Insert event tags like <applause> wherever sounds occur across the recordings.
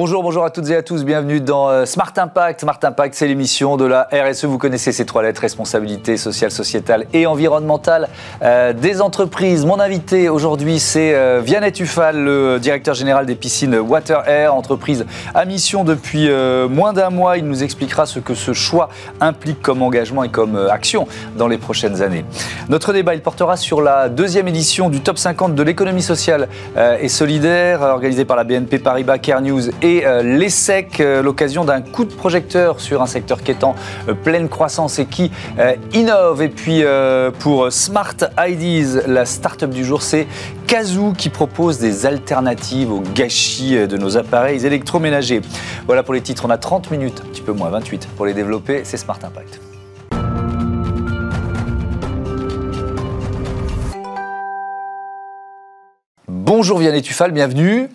Bonjour, bonjour à toutes et à tous, bienvenue dans euh, Smart Impact. Smart Impact, c'est l'émission de la RSE. Vous connaissez ces trois lettres, responsabilité sociale, sociétale et environnementale euh, des entreprises. Mon invité aujourd'hui, c'est euh, Vianney Tufal, le directeur général des piscines Water Air, entreprise à mission depuis euh, moins d'un mois. Il nous expliquera ce que ce choix implique comme engagement et comme action dans les prochaines années. Notre débat, il portera sur la deuxième édition du Top 50 de l'économie sociale et solidaire, organisée par la BNP Paribas, Care News et euh, l'ESSEC, euh, l'occasion d'un coup de projecteur sur un secteur qui est en euh, pleine croissance et qui innove. Et puis pour Smart IDs, la start-up du jour, c'est Kazoo qui propose des alternatives au gâchis de nos appareils électroménagers. Voilà pour les titres, on a 30 minutes, un petit peu moins, 28 pour les développer, c'est Smart Impact. Bonjour Vianney Tufal, bienvenue.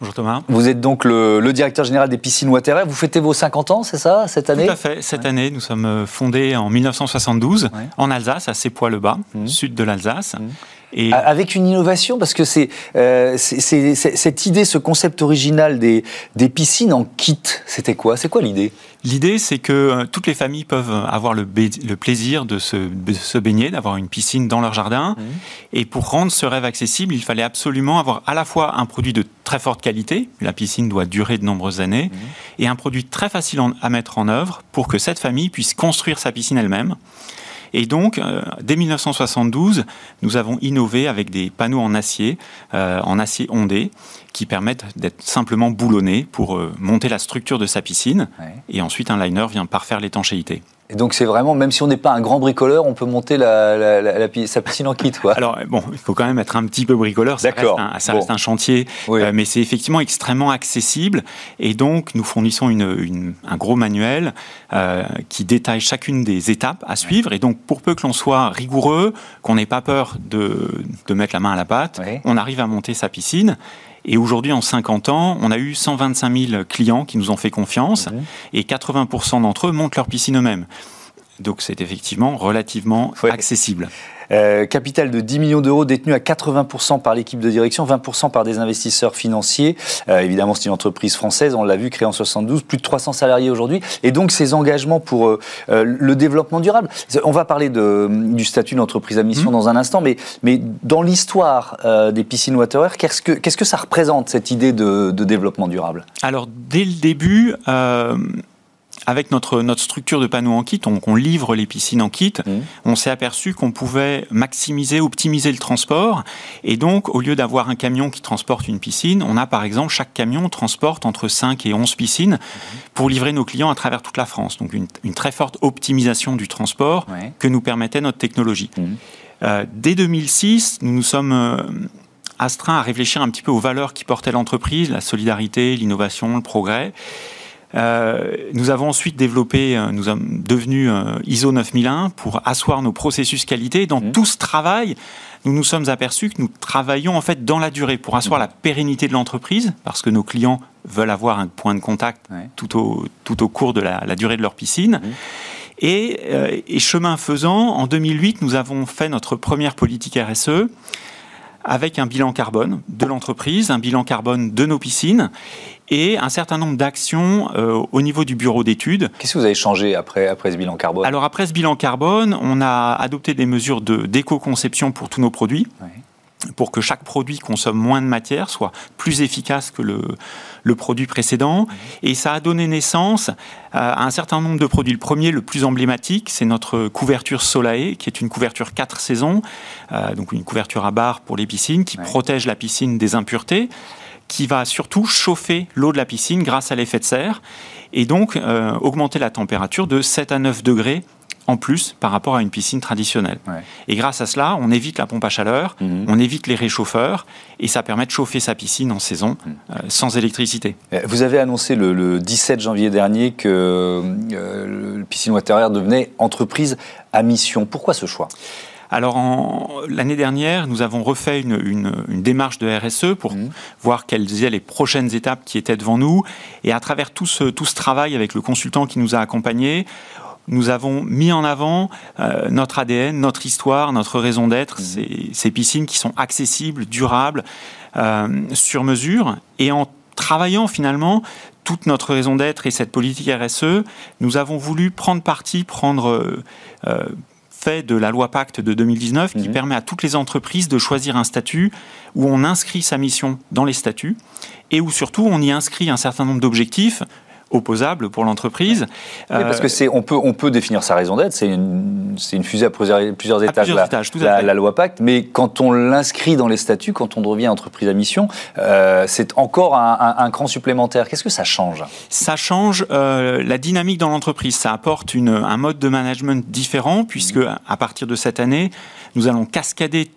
Bonjour Thomas. Vous êtes donc le, le directeur général des piscines Water Air. Vous fêtez vos 50 ans, c'est ça, cette année? Tout à fait. Cette année, nous sommes euh, fondés en 1972 Ouais. en Alsace, à Sépois-le-Bas, Mhm. sud de l'Alsace. Mhm. Et Avec une innovation, parce que c'est euh, c'est- cette idée, ce concept original des, des piscines en kit, c'était quoi? C'est quoi l'idée? L'idée, c'est que euh, toutes les familles peuvent avoir le, plaisir de se, de se baigner, d'avoir une piscine dans leur jardin. Mhm. Et pour rendre ce rêve accessible, il fallait absolument avoir à la fois un produit de très forte qualité, la piscine doit durer de nombreuses années, Mhm. et un produit très facile en- à mettre en œuvre pour que cette famille puisse construire sa piscine elle-même. Et donc, euh, dès 1972, nous avons innové avec des panneaux en acier, euh, en acier ondé, qui permettent d'être simplement boulonnés pour euh, monter la structure de sa piscine. Ouais. Et ensuite, un liner vient parfaire l'étanchéité. Et donc c'est vraiment, même si on n'est pas un grand bricoleur, on peut monter la, la- sa piscine en kit, quoi. Alors, bon, il faut quand même être un petit peu bricoleur. Ça, reste D'accord. un, ça Bon. reste un chantier, Oui. euh, mais c'est effectivement extrêmement accessible. Et donc, nous fournissons une, une- un gros manuel euh, qui détaille chacune des étapes à suivre. Et donc, pour peu que l'on soit rigoureux, qu'on n'ait pas peur de, de mettre la main à la pâte, Oui. on arrive à monter sa piscine. Et aujourd'hui, en 50 ans, on a eu 125 000 clients qui nous ont fait confiance et 80% d'entre eux montent leur piscine eux-mêmes. Donc c'est effectivement relativement Ouais. accessible. Euh, capital de 10 millions d'euros détenu à 80% par l'équipe de direction, 20% par des investisseurs financiers. Euh, évidemment, c'est une entreprise française, on l'a vu, créée en 72, plus de 300 salariés aujourd'hui. Et donc, ces engagements pour euh, le développement durable. On va parler de, du statut d'entreprise à mission Mhm. dans un instant, mais, mais dans l'histoire des piscines water air, qu'est-ce que, qu'est-ce que ça représente, cette idée de, de développement durable? Alors, dès le début, avec notre, notre structure de panneaux en kit, on, on livre les piscines en kit, Mhm. on s'est aperçu qu'on pouvait maximiser, optimiser le transport. Et donc, au lieu d'avoir un camion qui transporte une piscine, on a par exemple, chaque camion transporte entre 5 et 11 piscines pour livrer nos clients à travers toute la France. Donc, une, une très forte optimisation du transport Ouais. que nous permettait notre technologie. Mhm. Euh, dès 2006, nous nous sommes euh, astreints à réfléchir un petit peu aux valeurs qui portait l'entreprise, la solidarité, l'innovation, le progrès. Euh, nous avons ensuite développé, euh, nous sommes devenus euh, ISO 9001 pour asseoir nos processus qualité. Dans Mhm. tout ce travail, nous nous sommes aperçus que nous travaillons en fait dans la durée pour asseoir la pérennité de l'entreprise, parce que nos clients veulent avoir un point de contact Ouais. tout, au, tout au cours de la, la durée de leur piscine. Mhm. Et, et chemin faisant, en 2008, nous avons fait notre première politique RSE avec un bilan carbone de l'entreprise, un bilan carbone de nos piscines et un certain nombre d'actions euh, au niveau du bureau d'études. Qu'est-ce que vous avez changé après, après ce bilan carbone? Alors après ce bilan carbone, on a adopté des mesures de d'éco-conception pour tous nos produits. Pour que chaque produit consomme moins de matière, soit plus efficace que le, le produit précédent. Et ça a donné naissance à un certain nombre de produits. Le premier, le plus emblématique, c'est notre couverture Solae, qui est une couverture 4 saisons, euh, donc une couverture à barre pour les piscines, qui Ouais. protège la piscine des impuretés qui va surtout chauffer l'eau de la piscine grâce à l'effet de serre et donc euh, augmenter la température de 7 à 9 degrés en plus par rapport à une piscine traditionnelle. Ouais. Et grâce à cela, on évite la pompe à chaleur, Mhm. on évite les réchauffeurs et ça permet de chauffer sa piscine en saison Mhm. euh, sans électricité. Euh, Vous avez annoncé le, le 17 janvier dernier que euh, le Piscine Water Air devenait entreprise à mission. Pourquoi ce choix? Alors, l'année dernière, nous avons refait une, une- une démarche de RSE pour Mhm. voir quelles étaient les prochaines étapes qui étaient devant nous. Et à travers tout ce, tout ce travail avec le consultant qui nous a accompagnés, nous avons mis en avant euh, notre ADN, notre histoire, notre raison d'être, ces, ces piscines qui sont accessibles, durables, euh, sur mesure. Et en travaillant finalement toute notre raison d'être et cette politique RSE, nous avons voulu prendre parti, prendre euh, fait de la loi Pacte de 2019 qui mhm. permet à toutes les entreprises de choisir un statut où on inscrit sa mission dans les statuts et où surtout on y inscrit un certain nombre d'objectifs opposable pour l'entreprise. Oui, parce que c'est, on peut, on peut définir sa raison d'être. C'est une, c'est une fusée à plusieurs, plusieurs étages, la, loi Pacte. Mais quand on l'inscrit dans les statuts, quand on devient entreprise à mission, euh, c'est encore un, cran supplémentaire. Qu'est-ce que ça change? Ça change euh, la dynamique dans l'entreprise. Ça apporte une, un mode de management différent, puisque mmh. à partir de cette année, nous allons cascader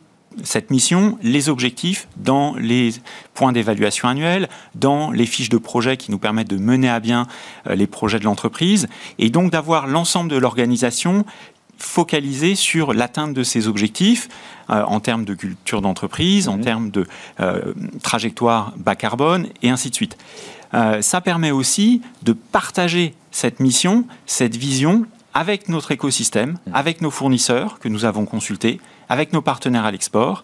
cette mission, les objectifs dans les points d'évaluation annuels, dans les fiches de projet qui nous permettent de mener à bien euh, les projets de l'entreprise, et donc d'avoir l'ensemble de l'organisation focalisé sur l'atteinte de ces objectifs euh, en termes de culture d'entreprise, en mmh. termes de euh, trajectoire bas carbone, et ainsi de suite. ça permet aussi de partager cette mission, cette vision avec notre écosystème, mmh. avec nos fournisseurs que nous avons consultés, avec nos partenaires à l'export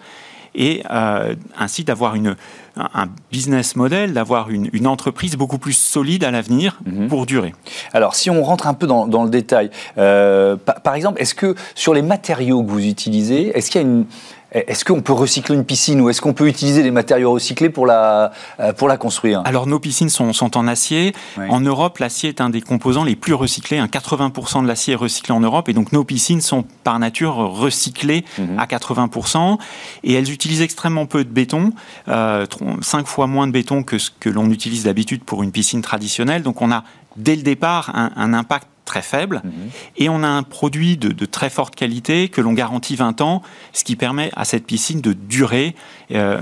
et euh, ainsi d'avoir une, un business model, d'avoir une, une, entreprise beaucoup plus solide à l'avenir mmh. pour durer. Alors, si on rentre un peu dans, dans le détail, euh, par, par, exemple, est-ce que sur les matériaux que vous utilisez, est-ce qu'il y a une, est-ce qu'on peut recycler une piscine ou est-ce qu'on peut utiliser des matériaux recyclés pour la, euh, pour la construire? Alors nos piscines sont, sont en acier. En Europe, l'acier est un des composants les plus recyclés. 80% de l'acier est recyclé en Europe et donc nos piscines sont par nature recyclées mhm. à 80% et elles utilisent extrêmement peu de béton, euh, 5 fois moins de béton que ce que l'on utilise d'habitude pour une piscine traditionnelle. Donc on a dès le départ un, un impact très faible. Mhm. Et on a un produit de, très forte qualité que l'on garantit 20 ans, ce qui permet à cette piscine de durer euh,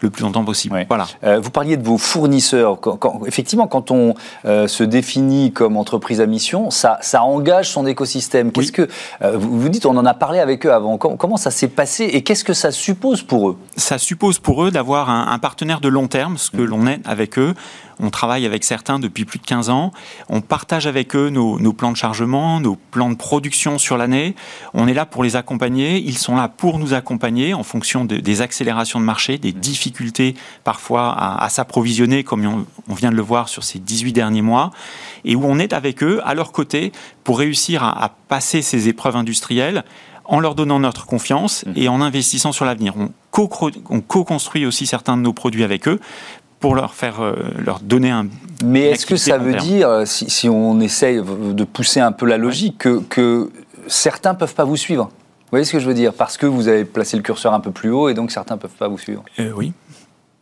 le plus longtemps possible. Voilà. Euh, vous parliez de vos fournisseurs. effectivement, quand on euh, se définit comme entreprise à mission, ça, ça engage son écosystème. Qu'est-ce que vous, vous dites On en a parlé avec eux avant. Comment, ça s'est passé et qu'est-ce que ça suppose pour eux? Ça suppose pour eux d'avoir un, un, partenaire de long terme, ce que mhm. l'on est avec eux. On travaille avec certains depuis plus de 15 ans. On partage avec eux nos, plans de chargement, nos plans de production sur l'année. On est là pour les accompagner. Ils sont là pour nous accompagner en fonction des accélérations de marché, des difficultés parfois à, s'approvisionner, comme on, vient de le voir sur ces 18 derniers mois, et où on est avec eux, à leur côté, pour réussir à, passer ces épreuves industrielles en leur donnant notre confiance mmh. et en investissant sur l'avenir. On co-construit aussi certains de nos produits avec eux pour leur faire euh, leur donner un. Mais est-ce que ça veut dire, euh, si, si, on essaye de pousser un peu la logique, que, que certains peuvent pas vous suivre? Vous voyez ce que je veux dire? Parce que vous avez placé le curseur un peu plus haut et donc certains peuvent pas vous suivre. Euh, oui.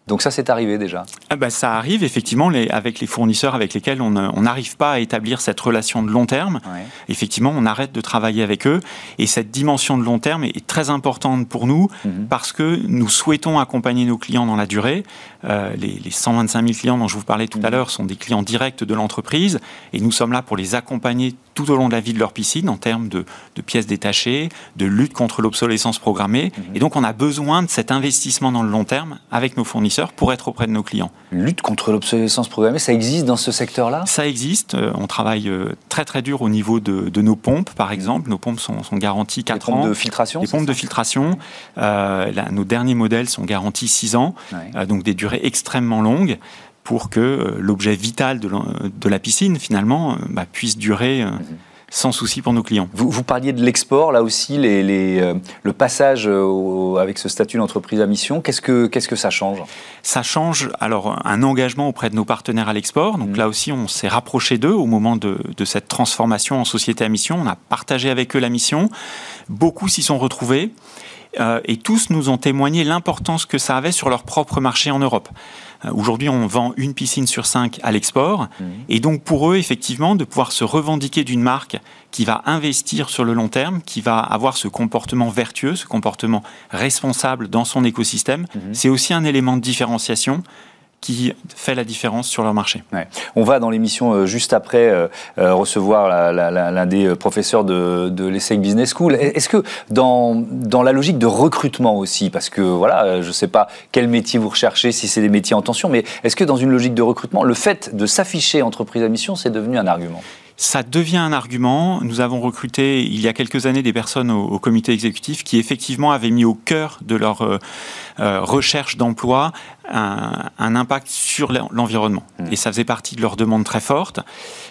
Donc ça, c'est arrivé déjà ah bah, Ça arrive effectivement les, avec les fournisseurs avec lesquels on n'arrive pas à établir cette relation de long terme. Effectivement, on arrête de travailler avec eux. Et cette dimension de long terme est, très importante pour nous mhm. parce que nous souhaitons accompagner nos clients dans la durée. Euh, les, les, 125 000 clients dont je vous parlais tout à mhm. l'heure sont des clients directs de l'entreprise et nous sommes là pour les accompagner tout au long de la vie de leur piscine en termes de, de pièces détachées, de lutte contre l'obsolescence programmée. Mhm. Et donc on a besoin de cet investissement dans le long terme avec nos fournisseurs pour être auprès de nos clients. Lutte contre l'obsolescence programmée, ça existe dans ce secteur-là? Ça existe. Euh, on travaille euh, très très dur au niveau de, nos pompes, par exemple. Nos pompes sont, garanties 4 ans. Pompes de filtration Les pompes de filtration. Euh, nos derniers modèles sont garantis 6 ans, donc des durées extrêmement longues pour que l'objet vital de la, piscine, finalement, bah, puisse durer. Mhm sans souci pour nos clients. Vous, vous parliez de l'export, là aussi, les, euh, le passage avec ce statut d'entreprise à mission, qu'est-ce que, qu'est-ce que ça change? Ça change alors un engagement auprès de nos partenaires à l'export. Donc mmh. là aussi, on s'est rapproché d'eux au moment de, de, cette transformation en société à mission. On a partagé avec eux la mission. Beaucoup s'y sont retrouvés. Euh, et tous nous ont témoigné l'importance que ça avait sur leur propre marché en Europe. Euh, aujourd'hui, on vend une piscine sur cinq à l'export. Mmh. Et donc, pour eux, effectivement, de pouvoir se revendiquer d'une marque qui va investir sur le long terme, qui va avoir ce comportement vertueux, ce comportement responsable dans son écosystème, mmh. c'est aussi un élément de différenciation qui fait la différence sur leur marché. On va dans l'émission euh, juste après euh, euh, recevoir l'un des professeurs de, de l'ESSEC Business School. Est-ce que dans, dans la logique de recrutement aussi, parce que voilà, je ne sais pas quel métier vous recherchez, si c'est des métiers en tension, mais est-ce que dans une logique de recrutement, le fait de s'afficher entreprise à mission, c'est devenu un argument? Ça devient un argument. Nous avons recruté il y a quelques années des personnes au, comité exécutif qui effectivement avaient mis au cœur de leur recherche d'emploi un, impact sur l'environnement. Mmh. Et ça faisait partie de leurs demandes très fortes.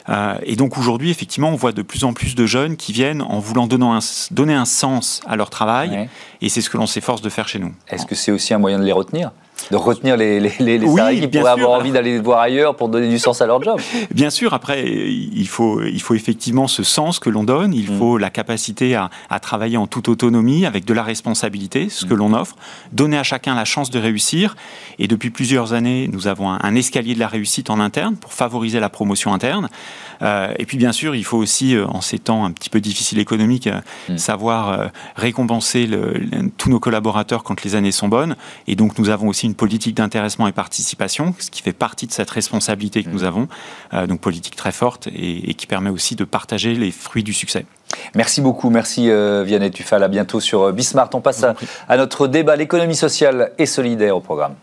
Euh, et donc aujourd'hui, effectivement, on voit de plus en plus de jeunes qui viennent en voulant donner un, donner un sens à leur travail. Et c'est ce que l'on s'efforce de faire chez nous. Est-ce que c'est aussi un moyen de les retenir? De retenir les, les, les, salariés qui pourraient avoir envie d'aller voir ailleurs pour donner du sens à leur job? <laughs> Bien sûr, après, il faut, il faut effectivement ce sens que l'on donne, il mm. faut la capacité à, à, travailler en toute autonomie, avec de la responsabilité, ce que mm. l'on offre, donner à chacun la chance de réussir. Et depuis plusieurs années, nous avons un, escalier de la réussite en interne pour favoriser la promotion interne. Euh, et puis, bien sûr, il faut aussi, euh, en ces temps un petit peu difficiles économiques, euh, mm. savoir récompenser le, tous nos collaborateurs quand les années sont bonnes. Et donc, nous avons aussi une politique d'intéressement et participation, ce qui fait partie de cette responsabilité que nous mmh. avons, euh, donc politique très forte et, qui permet aussi de partager les fruits du succès. Merci beaucoup, merci euh, Vianney Tufal, à bientôt sur Bismart. On passe à notre débat, l'économie sociale et solidaire au programme.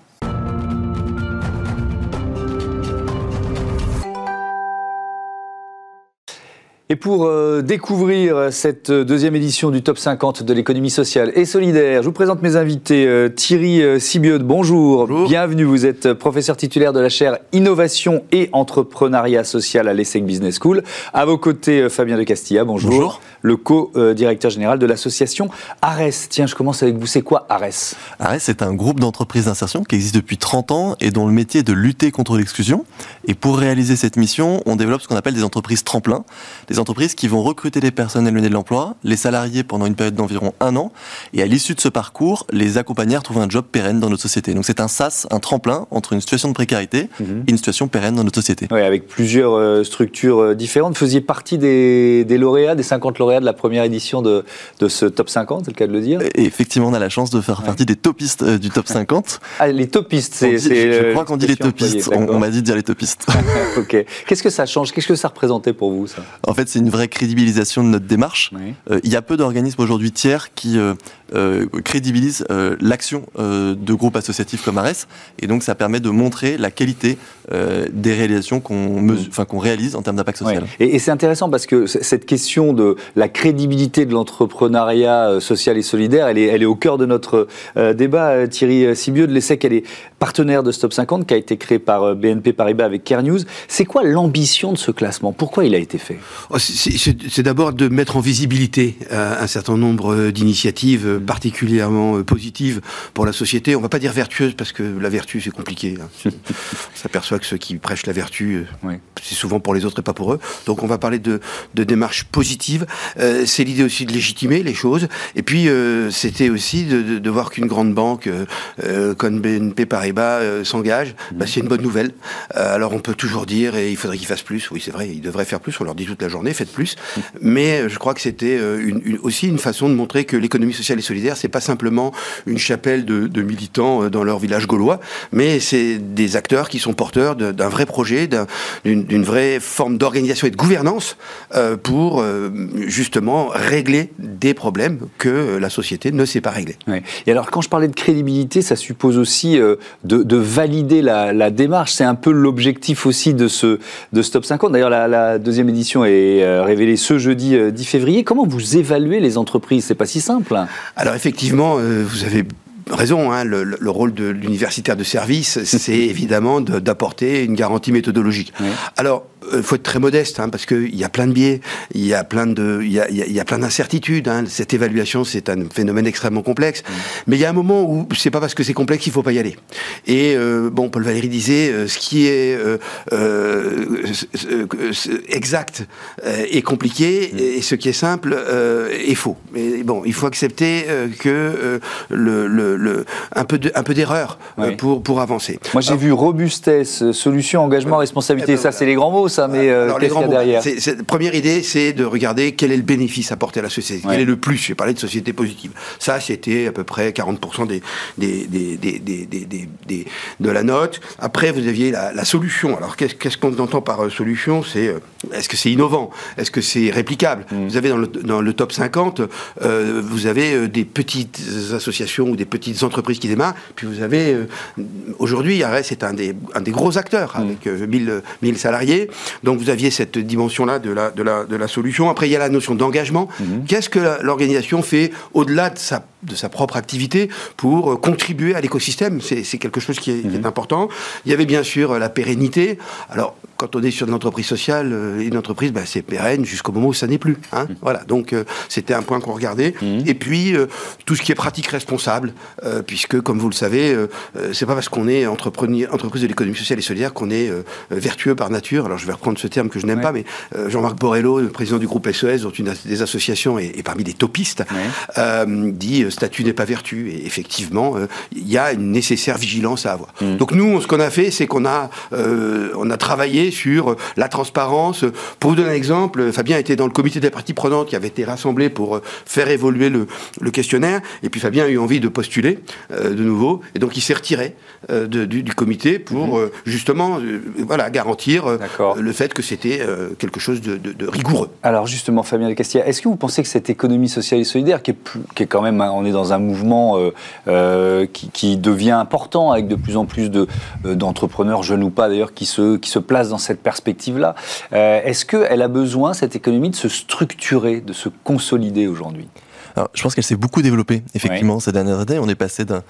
Et pour euh, découvrir cette deuxième édition du Top 50 de l'économie sociale et solidaire, je vous présente mes invités. Euh, Thierry euh, Sibiode, bonjour. bonjour. Bienvenue, vous êtes professeur titulaire de la chaire Innovation et Entrepreneuriat Social à l'ESSEC Business School. À vos côtés, Fabien de Castilla, bonjour. Bonjour. Le co-directeur général de l'association ARES. Tiens, je commence avec vous. C'est quoi ARES? ARES, c'est un groupe d'entreprises d'insertion qui existe depuis 30 ans et dont le métier est de lutter contre l'exclusion. Et pour réaliser cette mission, on développe ce qu'on appelle des entreprises tremplins. Des entreprises qui vont recruter des personnes éloignées de l'emploi, les salariés pendant une période d'environ un an, et à l'issue de ce parcours, les accompagner à trouver un job pérenne dans notre société. Donc c'est un sas, un tremplin entre une situation de précarité mhm. et une situation pérenne dans notre société. Oui, avec plusieurs euh, structures euh, différentes. Vous faisiez partie des, lauréats, des 50 lauréats de la première édition de, de ce top 50, c'est le cas de le dire? Et Effectivement, on a la chance de faire partie des topistes euh, du top <laughs> 50. Ah, les topistes, c'est... Je crois qu'on dit les topistes, on, on m'a dit de dire les topistes. <laughs> ok. Qu'est-ce que ça change? Qu'est-ce que ça représentait pour vous, ça? En fait, c'est une vraie crédibilisation de notre démarche. Euh, il y a peu d'organismes aujourd'hui tiers qui euh, euh, crédibilisent l'action de groupes associatifs comme ARES, et donc ça permet de montrer la qualité des réalisations qu'on enfin, qu'on réalise en termes d'impact social. Et, c'est intéressant parce que cette question de la crédibilité de l'entrepreneuriat social et solidaire, elle est, elle est au cœur de notre débat. Thierry Sibieux de l'ESSEC, elle est partenaire de Stop 50 qui a été créé par BNP Paribas avec Care News. C'est quoi l'ambition de ce classement? Pourquoi il a été fait? Oh, c'est d'abord de mettre en visibilité euh, un certain nombre euh, d'initiatives euh, particulièrement positives pour la société. On ne va pas dire vertueuses parce que la vertu c'est compliqué. Hein. <laughs> On s'aperçoit que ceux qui prêchent la vertu, c'est souvent pour les autres et pas pour eux. Donc on va parler de, de démarches positives. c'est l'idée aussi de légitimer les choses. Et puis c'était aussi de, de, voir qu'une grande banque comme BNP Paribas s'engage. Bah, c'est une bonne nouvelle. alors on peut toujours dire et il faudrait qu'ils fassent plus. Oui c'est vrai, ils devraient faire plus. On leur dit toute la journée, faites plus. Mais je crois que c'était euh, aussi une façon de montrer que l'économie sociale et solidaire, c'est pas simplement une chapelle de, militants euh, dans leur village gaulois, mais c'est des acteurs qui sont porteurs d'un vrai projet, d'une vraie forme d'organisation et de gouvernance euh, pour justement régler des problèmes que la société ne sait pas régler. Et alors, quand je parlais de crédibilité, ça suppose aussi de, valider la, démarche. C'est un peu l'objectif aussi de ce de Stop 50. D'ailleurs, la, la, deuxième édition est révélée ce jeudi 10 euh, février. Comment vous évaluez les entreprises? C'est pas si simple. Alors effectivement, euh, vous avez raison, hein, le, rôle de l'universitaire de service, c'est <laughs> évidemment d'apporter une garantie méthodologique. Alors, il euh, faut être très modeste, hein, parce qu'il y a plein de biais, il y a plein de, il y a, y a plein d'incertitudes. Hein. Cette évaluation, c'est un phénomène extrêmement complexe. Mm. Mais il y a un moment où c'est pas parce que c'est complexe qu'il faut pas y aller. Et euh, bon, Paul Valéry disait, euh, ce qui est exact est compliqué, mm. et ce qui est simple est faux. Mais bon, il faut accepter que le, le, un peu un peu d'erreur pour pour avancer. Moi, j'ai vu robustesse, solution, engagement, responsabilité. Eh ben ça, c'est les grands mots ça, mais euh, qu'est-ce qu'il y a derrière Première idée, c'est de regarder quel est le bénéfice apporté à la société, quel est le plus. J'ai parlé de société positive. Ça, c'était à peu près 40% des, des, des, de la note. Après, vous aviez la, solution. Alors, qu'est-ce qu'on entend par euh, solution? C'est euh, est-ce que c'est innovant? Est-ce que c'est réplicable? Mm. Vous avez dans le, dans le top 50, vous avez des petites associations ou des petites entreprises qui démarrent. Puis vous avez aujourd'hui, Arès est un des, un des gros acteurs mm. avec 1000, 1000 salariés. Donc vous aviez cette dimension-là de la, de, la, de la solution. Après, il y a la notion d'engagement. Mhm. Qu'est-ce que l'organisation fait au-delà de sa, de sa propre activité pour euh, contribuer à l'écosystème? C'est quelque chose qui est, qui est Mhm. important. Il y avait bien sûr euh, la pérennité. Alors, quand on est sur de l'entreprise sociale, euh, une entreprise, bah, c'est pérenne jusqu'au moment où ça n'est plus. Hein Voilà, donc euh, c'était un point qu'on regardait. Mhm. Et puis, euh, tout ce qui est pratique responsable, euh, puisque, comme vous le savez, euh, euh, c'est pas parce qu'on est entreprise de l'économie sociale et solidaire qu'on est euh, euh, vertueux par nature. Alors, je vais reprendre ce terme que je n'aime Ouais. pas, mais euh, Jean-Marc Borrello, le président du groupe SES, dont une des associations est, est parmi les topistes, Ouais. euh, dit euh, statut n'est pas vertu. Et effectivement, euh, il y a une nécessaire vigilance à avoir. Mm. Donc nous, ce qu'on a fait, c'est qu'on a, euh, on a travaillé sur euh, la transparence. Pour vous donner un exemple, Fabien était dans le comité des parties prenantes qui avait été rassemblé pour euh, faire évoluer le, le questionnaire. Et puis Fabien a eu envie de postuler euh, de nouveau. Et donc il s'est retiré euh, de- du, du comité pour euh, justement euh, voilà, garantir euh, Mhm. Le fait que c'était euh, quelque chose de, de- de rigoureux. Alors justement, Fabien de Castilla, est-ce que vous pensez que cette économie sociale et solidaire, qui est, plus- qui est quand même, on est dans un mouvement euh, euh, qui, qui devient important avec de plus en plus de, euh, d'entrepreneurs, jeunes ou pas d'ailleurs, qui se, qui se placent dans cette perspective-là, euh, est-ce qu'elle a besoin, cette économie, de se structurer, de se consolider aujourd'hui? Alors, je pense qu'elle s'est beaucoup développée, effectivement, ces dernières années. On est passé d'un-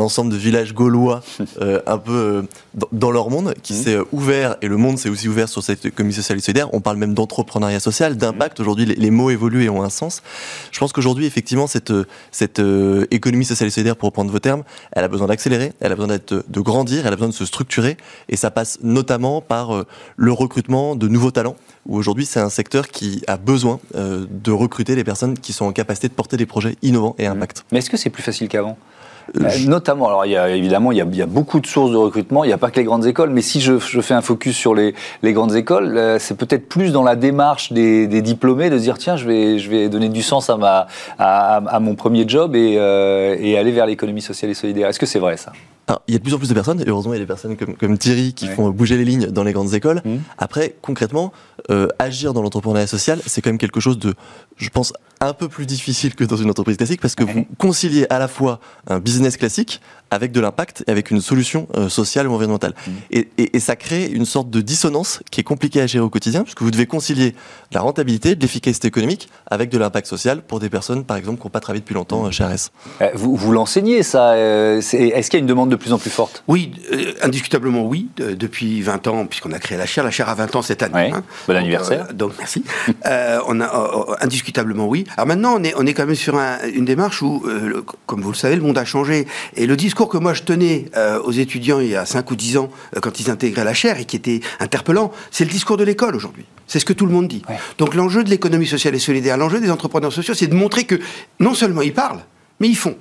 ensemble de villages gaulois <laughs> euh, un peu euh, dans, dans leur monde qui Mhm. s'est euh, ouvert, et le monde s'est aussi ouvert sur cette économie sociale et solidaire. On parle même d'entrepreneuriat social, d'impact. Aujourd'hui, les, les mots évoluent et ont un sens. Je pense qu'aujourd'hui, effectivement, cette, cette euh, économie sociale et solidaire, pour reprendre vos termes, elle a besoin d'accélérer, elle a besoin de grandir, elle a besoin de se structurer, et ça passe notamment par le recrutement de nouveaux talents, où aujourd'hui, c'est un secteur qui a besoin euh, de recruter les personnes qui sont en capacité de porter des projets innovants et impact. Mais est-ce que c'est plus facile qu'avant? Euh, Euh, Notamment, alors il y a, évidemment, il y a, il y a beaucoup de sources de recrutement, il n'y a pas que les grandes écoles, mais si je, je fais un focus sur les, les grandes écoles, euh, c'est peut-être plus dans la démarche des, des diplômés de se dire tiens, je vais, je vais donner du sens à, ma, à, à mon premier job et, euh, et aller vers l'économie sociale et solidaire. Est-ce que c'est vrai ça? Alors, il y a de plus en plus de personnes, et heureusement, il y a des personnes comme, comme Thierry qui Ouais. font bouger les lignes dans les grandes écoles. Mhm. Après, concrètement, euh, agir dans l'entrepreneuriat social, c'est quand même quelque chose de, je pense, un peu plus difficile que dans une entreprise classique parce que Ouais. vous conciliez à la fois un business classique avec de l'impact et avec une solution euh, sociale ou environnementale. Mhm. Et, et- et ça crée une sorte de dissonance qui est compliquée à gérer au quotidien puisque vous devez concilier la rentabilité, de l'efficacité économique avec de l'impact social pour des personnes, par exemple, qui n'ont pas travaillé depuis longtemps euh, chez RS. Euh, Vous, vous l'enseignez ça euh, Est-ce qu'il y a une demande de plus en plus forte? Oui, euh, indiscutablement oui, de- depuis 20 ans, puisqu'on a créé la chaire. La chaire a 20 ans cette année. Ouais. hein. Bon Donc, anniversaire. euh, donc merci. <laughs> Euh, on a indiscutablement oui. Alors maintenant, on est, on est quand même sur un- une démarche où, euh, le- comme vous le savez, le monde a changé. Et le discours que moi je tenais euh, aux étudiants il y a 5 ou 10 ans, euh, quand ils intégraient la chaire et qui était interpellant, c'est le discours de l'école aujourd'hui. C'est ce que tout le monde dit. Ouais. Donc l'enjeu de l'économie sociale et solidaire, l'enjeu des entrepreneurs sociaux, c'est de montrer que non seulement ils parlent, mais ils font.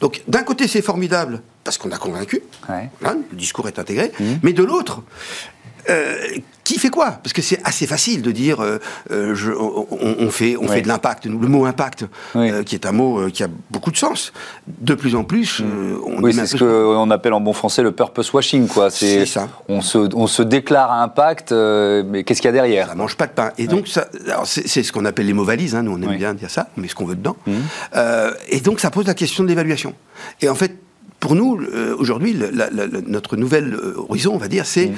Donc d'un côté, c'est formidable parce qu'on a convaincu. Ouais. Hein, le discours est intégré. Mhm. Mais de l'autre, euh, qui fait quoi? Parce que c'est assez facile de dire euh, euh, je- on, on- fait, on Ouais. fait de l'impact. Le mot impact, Oui. euh, qui est un mot euh, qui a beaucoup de sens. De plus en plus, euh, on Oui, c'est ce qu'on appelle en bon français le purpose washing. quoi. C'est ça. On se, on se déclare à impact, euh, mais qu'est-ce qu'il y a derrière? Ça mange pas de pain. Et donc, ça, alors c'est c'est ce qu'on appelle les mots valises. hein, nous, on aime bien dire ça. On met ce qu'on veut dedans. Euh, et donc, ça pose la question de l'évaluation. Et en fait, pour nous, euh, aujourd'hui, notre nouvel euh, horizon, on va dire, c'est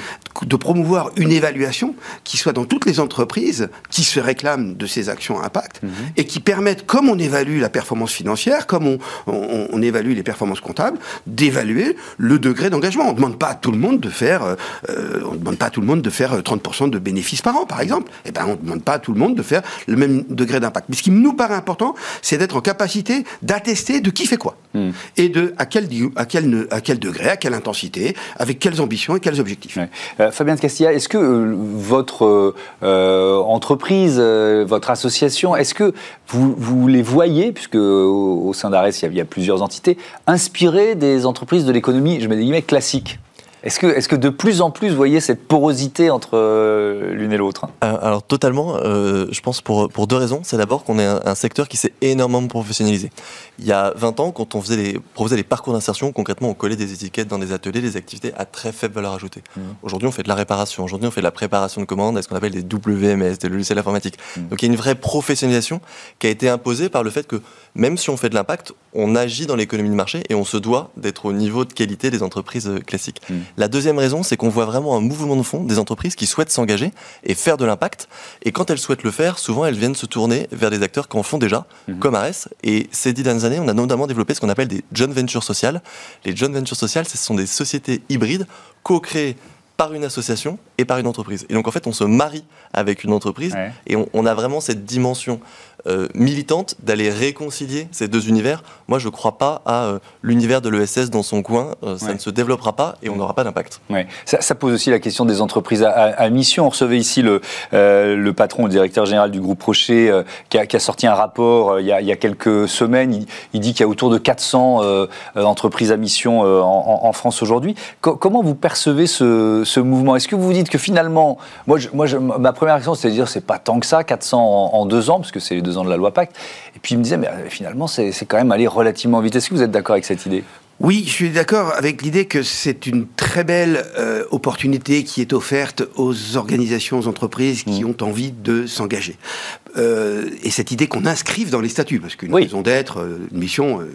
de promouvoir une évaluation qui soit dans toutes les entreprises qui se réclament de ces actions à impact et qui permettent, comme on évalue la performance financière, comme on, on- on évalue les performances comptables, d'évaluer le degré d'engagement. On ne demande pas à tout le monde de faire, euh, on demande pas à tout le monde de faire euh, 30% de bénéfices par an, par exemple. Eh ben, on ne demande pas à tout le monde de faire le même degré d'impact. Mais ce qui nous paraît important, c'est d'être en capacité d'attester de qui fait quoi Hmm. et de à quel, di- à, quel, degré, à quelle intensité, avec quelles ambitions et quels objectifs? Euh, Fabien de Castilla, est-ce que euh, votre euh, entreprise, votre association, est-ce que vous, les voyez, puisque au, sein d'Ares, il y, a, il y a plusieurs entités, inspirées des entreprises de l'économie, je mets des guillemets, classique est-ce que, est que de plus en plus, vous voyez cette porosité entre euh, l'une et l'autre? Euh, Alors totalement, euh, je pense pour, pour deux raisons. C'est d'abord qu'on est un, un secteur qui s'est énormément professionnalisé. Il y a 20 ans, quand on faisait les, proposait les parcours d'insertion, concrètement on collait des étiquettes dans des ateliers, des activités à très faible valeur ajoutée. Mhm. Aujourd'hui on fait de la réparation, aujourd'hui on fait de la préparation de commandes, à ce qu'on appelle des WMS, des logiciels informatiques. Mhm. Donc il y a une vraie professionnalisation qui a été imposée par le fait que même si on fait de l'impact, on agit dans l'économie de marché et on se doit d'être au niveau de qualité des entreprises classiques. Mhm. La deuxième raison, c'est qu'on voit vraiment un mouvement de fond des entreprises qui souhaitent s'engager et faire de l'impact. Et quand elles souhaitent le faire, souvent elles viennent se tourner vers des acteurs qui en font déjà, Mhm. comme Ares. Et ces dix dernières années, on a notamment développé ce qu'on appelle des joint ventures sociales. Les joint ventures sociales, ce sont des sociétés hybrides co-créées par une association et par une entreprise. Et donc en fait, on se marie avec une entreprise Ouais. et on, on a vraiment cette dimension euh, militante d'aller réconcilier ces deux univers. Moi, je ne crois pas à euh, l'univers de l'ESS dans son coin. Euh, ça Ouais. ne se développera pas et on n'aura pas d'impact. Ouais. Ça, ça pose aussi la question des entreprises à, à- à mission. On recevait ici le, le patron, le directeur général du groupe Rocher, qui, a, qui a sorti un rapport il, y a, il y a quelques semaines. Il, il dit qu'il y a autour de 400 euh, euh, entreprises à mission en, en- en France aujourd'hui. Co- comment vous percevez ce, ce mouvement? Est-ce que vous vous dites que finalement, moi, je- moi je- ma première réaction, c'est de dire c'est pas tant que ça, 400 en, en deux ans, parce que c'est les deux ans de la loi Pacte. Et puis il me disait, mais euh, finalement, c'est quand même aller relativement vite. Est-ce que vous êtes d'accord avec cette idée? Oui, je suis d'accord avec l'idée que c'est une très belle euh, opportunité qui est offerte aux organisations, aux entreprises qui ont envie de s'engager. Euh, et cette idée qu'on inscrive dans les statuts, parce qu'une Oui. raison d'être, euh, une mission, euh,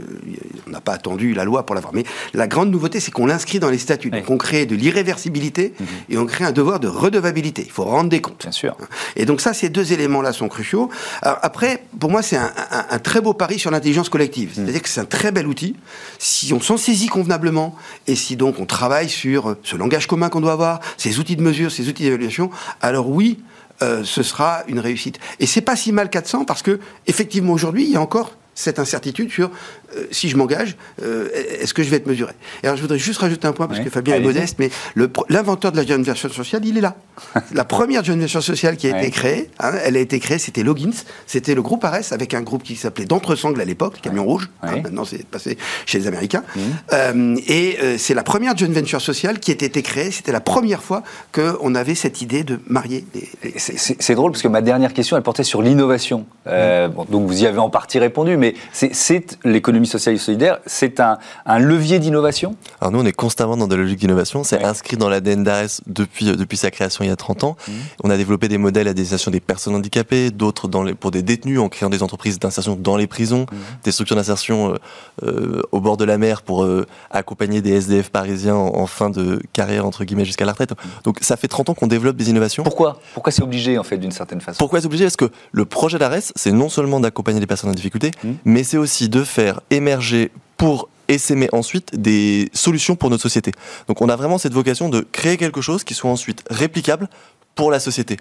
on n'a pas attendu la loi pour l'avoir. Mais la grande nouveauté, c'est qu'on l'inscrit dans les statuts. Oui. Donc on crée de l'irréversibilité et on crée un devoir de redevabilité. Il faut rendre des comptes. Bien sûr. Et donc ça, ces deux éléments-là sont cruciaux. Alors après, pour moi, c'est un, un- un très beau pari sur l'intelligence collective. C'est-à-dire que c'est un très bel outil. Si on s'en saisit convenablement, et si donc on travaille sur ce langage commun qu'on doit avoir, ces outils de mesure, ces outils d'évaluation, alors oui, euh, ce sera une réussite. Et c'est pas si mal 400 parce que effectivement aujourd'hui, il y a encore cette incertitude sur euh, si je m'engage, euh, est-ce que je vais être mesuré? Et Alors je voudrais juste rajouter un point parce que Fabien est modeste, mais le l'inventeur de la jeune version sociale, il est là. <laughs> la première jeune version sociale qui a Ouais. été créée, hein, elle a été créée, c'était Logins, c'était le groupe Ares avec un groupe qui s'appelait d'Entresangles à l'époque, Camion Rouge. hein, Ouais. maintenant c'est passé chez les Américains. Mhm. Euh, et c'est la première jeune venture sociale qui a été créée. C'était la première fois qu'on avait cette idée de marier les, les- Et c'est- C'est c'est drôle parce que ma dernière question, elle portait sur l'innovation. Bon, donc vous y avez en partie répondu, mais c'est- c'est l'économie sociale et solidaire, c'est un, un levier d'innovation? Alors nous, on est constamment dans des logiques d'innovation. C'est Ouais. inscrit dans l'ADN d'Ares depuis, euh, depuis sa création il y a 30 ans. On a développé des modèles à destination des personnes handicapées, d'autres pour des détenus, en créant des entreprises d'insertion dans les prisons, des structures d'insertion euh, euh, au bord de la mer pour euh, accompagner des SDF parisiens en, en fin de carrière, entre guillemets, jusqu'à la retraite. Donc ça fait 30 ans qu'on développe des innovations. Pourquoi? Pourquoi c'est obligé, en fait, d'une certaine façon? Pourquoi c'est obligé? Parce que le projet d'ARES, c'est non seulement d'accompagner les personnes en difficulté. Mais c'est aussi de faire émerger pour essaimer ensuite des solutions pour notre société. Donc on a vraiment cette vocation de créer quelque chose qui soit ensuite réplicable pour la société.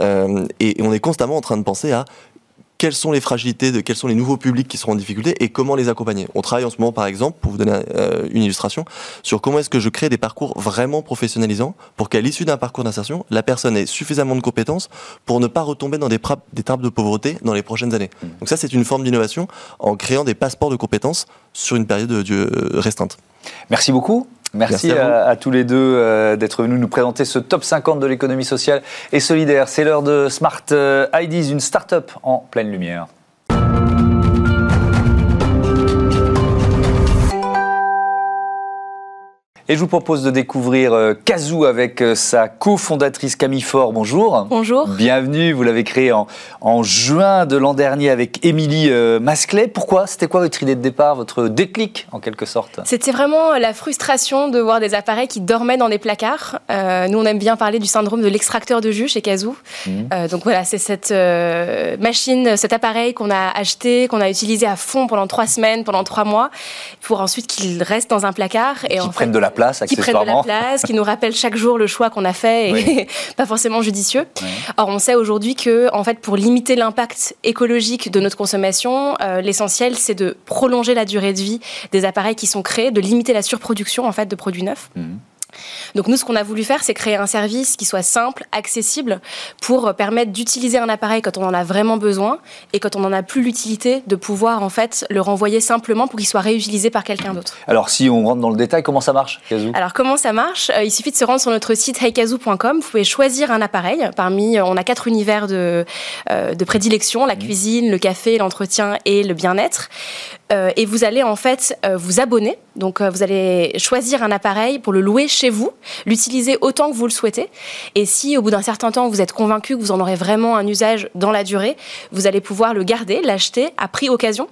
Euh, et, et on est constamment en train de penser à quelles sont les fragilités, de quels sont les nouveaux publics qui seront en difficulté et comment les accompagner. On travaille en ce moment, par exemple, pour vous donner euh, une illustration, sur comment est-ce que je crée des parcours vraiment professionnalisants pour qu'à l'issue d'un parcours d'insertion, la personne ait suffisamment de compétences pour ne pas retomber dans des, des trappes de pauvreté dans les prochaines années. Donc ça, c'est une forme d'innovation en créant des passeports de compétences sur une période de, de- restreinte. Merci beaucoup. Merci, Merci à vous. à, à tous les deux euh, d'être venus nous présenter ce top 50 de l'économie sociale et solidaire. C'est l'heure de Smart euh, IDs, une start-up en pleine lumière. Et je vous propose de découvrir euh, Kazoo avec euh, sa cofondatrice Camille Faure. Bonjour. Bonjour. Bienvenue, vous l'avez créé en, en juin de l'an dernier avec Émilie euh, Masclet. Pourquoi? C'était quoi votre idée de départ, votre déclic en quelque sorte? C'était vraiment la frustration de voir des appareils qui dormaient dans des placards. Euh, nous, on aime bien parler du syndrome de l'extracteur de jus chez Kazoo. Euh, donc voilà, c'est cette euh, machine, cet appareil qu'on a acheté, qu'on a utilisé à fond pendant trois semaines, pendant trois mois, pour ensuite qu'il reste dans un placard. Et Qui en prennent fait, de la place qui prennent de la place, qui <laughs> nous rappellent chaque jour le choix qu'on a fait et Oui. <laughs> pas forcément judicieux. Or, on sait aujourd'hui que, en fait, pour limiter l'impact écologique de notre consommation, euh, l'essentiel, c'est de prolonger la durée de vie des appareils qui sont créés, de limiter la surproduction, en fait, de produits neufs. Mhm. Donc nous, ce qu'on a voulu faire, c'est créer un service qui soit simple, accessible, pour permettre d'utiliser un appareil quand on en a vraiment besoin et quand on n'en a plus l'utilité, de pouvoir en fait le renvoyer simplement pour qu'il soit réutilisé par quelqu'un d'autre. Alors, si on rentre dans le détail, comment ça marche, Kazoo? Alors comment ça marche? Euh, Il suffit de se rendre sur notre site heikazoo.com. Vous pouvez choisir un appareil. Parmi, euh, on a quatre univers de, euh, de prédilection la cuisine, le café, l'entretien et le bien-être. Euh, et vous allez en fait euh, vous abonner. Donc vous allez choisir un appareil pour le louer chez vous, l'utiliser autant que vous le souhaitez. Et si au bout d'un certain temps vous êtes convaincu que vous en aurez vraiment un usage dans la durée, vous allez pouvoir le garder, l'acheter à prix occasion.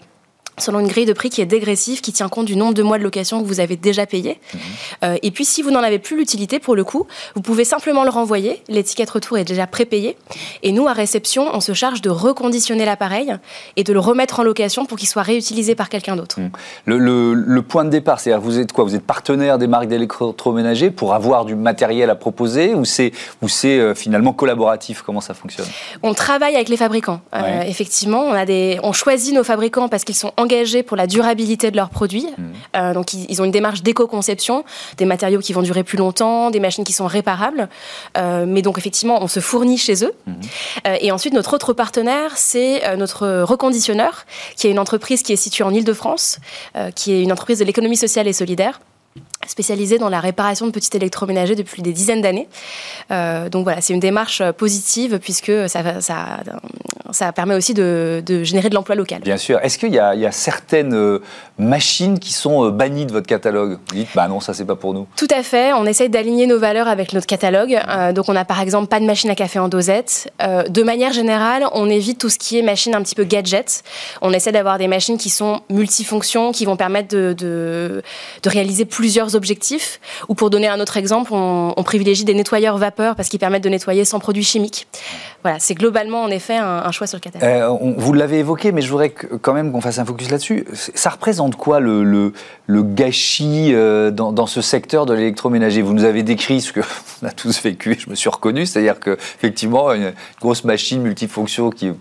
Selon une grille de prix qui est dégressive, qui tient compte du nombre de mois de location que vous avez déjà payé. Mhm. Euh, et puis, si vous n'en avez plus l'utilité, pour le coup, vous pouvez simplement le renvoyer. L'étiquette retour est déjà prépayée. Et nous, à réception, on se charge de reconditionner l'appareil et de le remettre en location pour qu'il soit réutilisé par quelqu'un d'autre. Mhm. Le, le- le point de départ, c'est-à-dire vous êtes quoi? Vous êtes partenaire des marques d'électroménager pour avoir du matériel à proposer ou c'est euh, finalement collaboratif? Comment ça fonctionne? On travaille avec les fabricants. Euh, Ouais. effectivement, on, a des, on choisit nos fabricants parce qu'ils sont engagés pour la durabilité de leurs produits. Mhm. Euh, donc, ils, ils ont une démarche d'éco-conception, des matériaux qui vont durer plus longtemps, des machines qui sont réparables. Euh, mais donc, effectivement, on se fournit chez eux. Mhm. Euh, et ensuite, notre autre partenaire, c'est notre reconditionneur, qui est une entreprise qui est située en Ile-de-France, qui est une entreprise de l'économie sociale et solidaire spécialisée dans la réparation de petits électroménagers depuis des dizaines d'années. Euh, donc voilà, c'est une démarche euh, positive puisque ça, ça, ça permet aussi de, de générer de l'emploi local. Bien sûr. Est-ce qu'il y, a- il y a certaines euh, machines qui sont bannies de votre catalogue? Vous dites, bah non, ça c'est pas pour nous. Tout à fait, on essaye d'aligner nos valeurs avec notre catalogue. Euh, donc on a par exemple pas de machine à café en dosette. Euh, de manière générale, on évite tout ce qui est machine un petit peu gadget. On essaie d'avoir des machines qui sont multifonctions, qui vont permettre de, de, de réaliser plusieurs objectifs. Ou pour donner un autre exemple, on, privilégie des nettoyeurs vapeur parce qu'ils permettent de nettoyer sans produits chimiques. Voilà, c'est globalement en effet un, choix sur le catalogue. Euh, vous l'avez évoqué, mais je voudrais quand même qu'on fasse un focus là-dessus. Ça représente quoi le, le- gâchis euh, dans, ce secteur de l'électroménager? Vous nous avez décrit ce que <laughs> on a tous vécu, je me suis reconnu, c'est-à-dire que effectivement une grosse machine multifonction qui,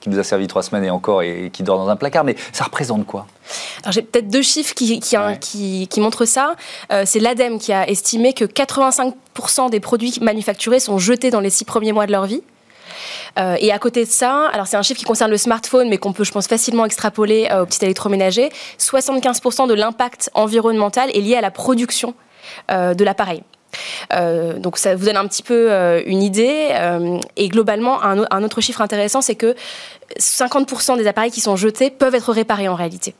qui nous a servi trois semaines et encore et, qui dort dans un placard, mais ça représente quoi? Alors j'ai peut-être deux chiffres qui, qui, Ouais. qui, qui montrent ça. Euh, c'est l'ADEME qui a estimé que 85% des produits manufacturés sont jetés dans les six premiers mois de leur vie. Euh, et à côté de ça, alors c'est un chiffre qui concerne le smartphone, mais qu'on peut, je pense, facilement extrapoler euh, au petit électroménager. 75% de l'impact environnemental est lié à la production de l'appareil. Euh, donc ça vous donne un petit peu euh, une idée. Euh, et globalement, un, au- un autre chiffre intéressant, c'est que 50% des appareils qui sont jetés peuvent être réparés en réalité.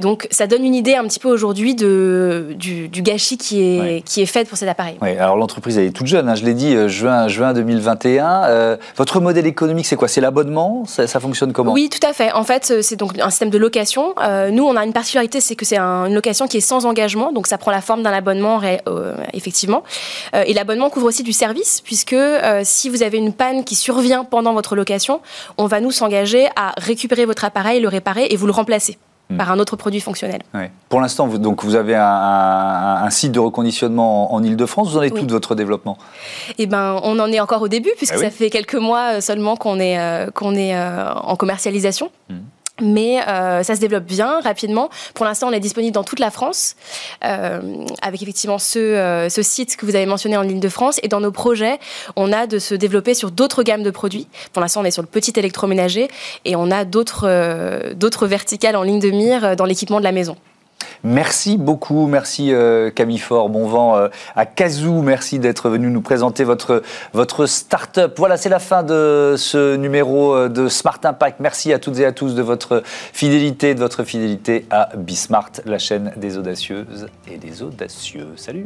Donc ça donne une idée un petit peu aujourd'hui du, du gâchis qui est, Ouais. qui est fait pour cet appareil. Oui, alors l'entreprise elle est toute jeune, hein, je l'ai dit, euh, juin, juin 2021. Euh, votre modèle économique, c'est quoi? C'est l'abonnement? Ça, ça fonctionne comment? Oui, tout à fait. En fait, euh, c'est donc un système de location. Euh, nous, on a une particularité, c'est que c'est un- une location qui est sans engagement, donc ça prend la forme d'un abonnement, effectivement. Et l'abonnement couvre aussi du service, puisque si vous avez une panne qui survient pendant votre location, on va nous s'engager à récupérer votre appareil, le réparer et vous le remplacer Hmm. par un autre produit fonctionnel. Ouais. Pour l'instant, vous, donc vous avez un, un- un site de reconditionnement en, en Ile-de-France. Vous en êtes Oui. tout de votre développement? Eh ben, on en est encore au début, puisque Ah oui. ça fait quelques mois euh, seulement qu'on est, euh, qu'on est euh, en commercialisation. Mhm. Mais euh, ça se développe bien, rapidement. Pour l'instant, on est disponible dans toute la France, euh, avec effectivement ce, euh, ce site que vous avez mentionné en ligne de France. Et dans nos projets, on a de se développer sur d'autres gammes de produits. Pour l'instant, on est sur le petit électroménager et on a d'autres euh, verticales en ligne de mire euh, dans l'équipement de la maison. Merci beaucoup, merci euh, Camille Fort, bon vent euh, à Kazoo, merci d'être venu nous présenter votre, votre start-up. Voilà, c'est la fin de ce numéro euh, de Smart Impact. Merci à toutes et à tous de votre fidélité, de votre fidélité à Bismart, la chaîne des audacieuses et des audacieux. Salut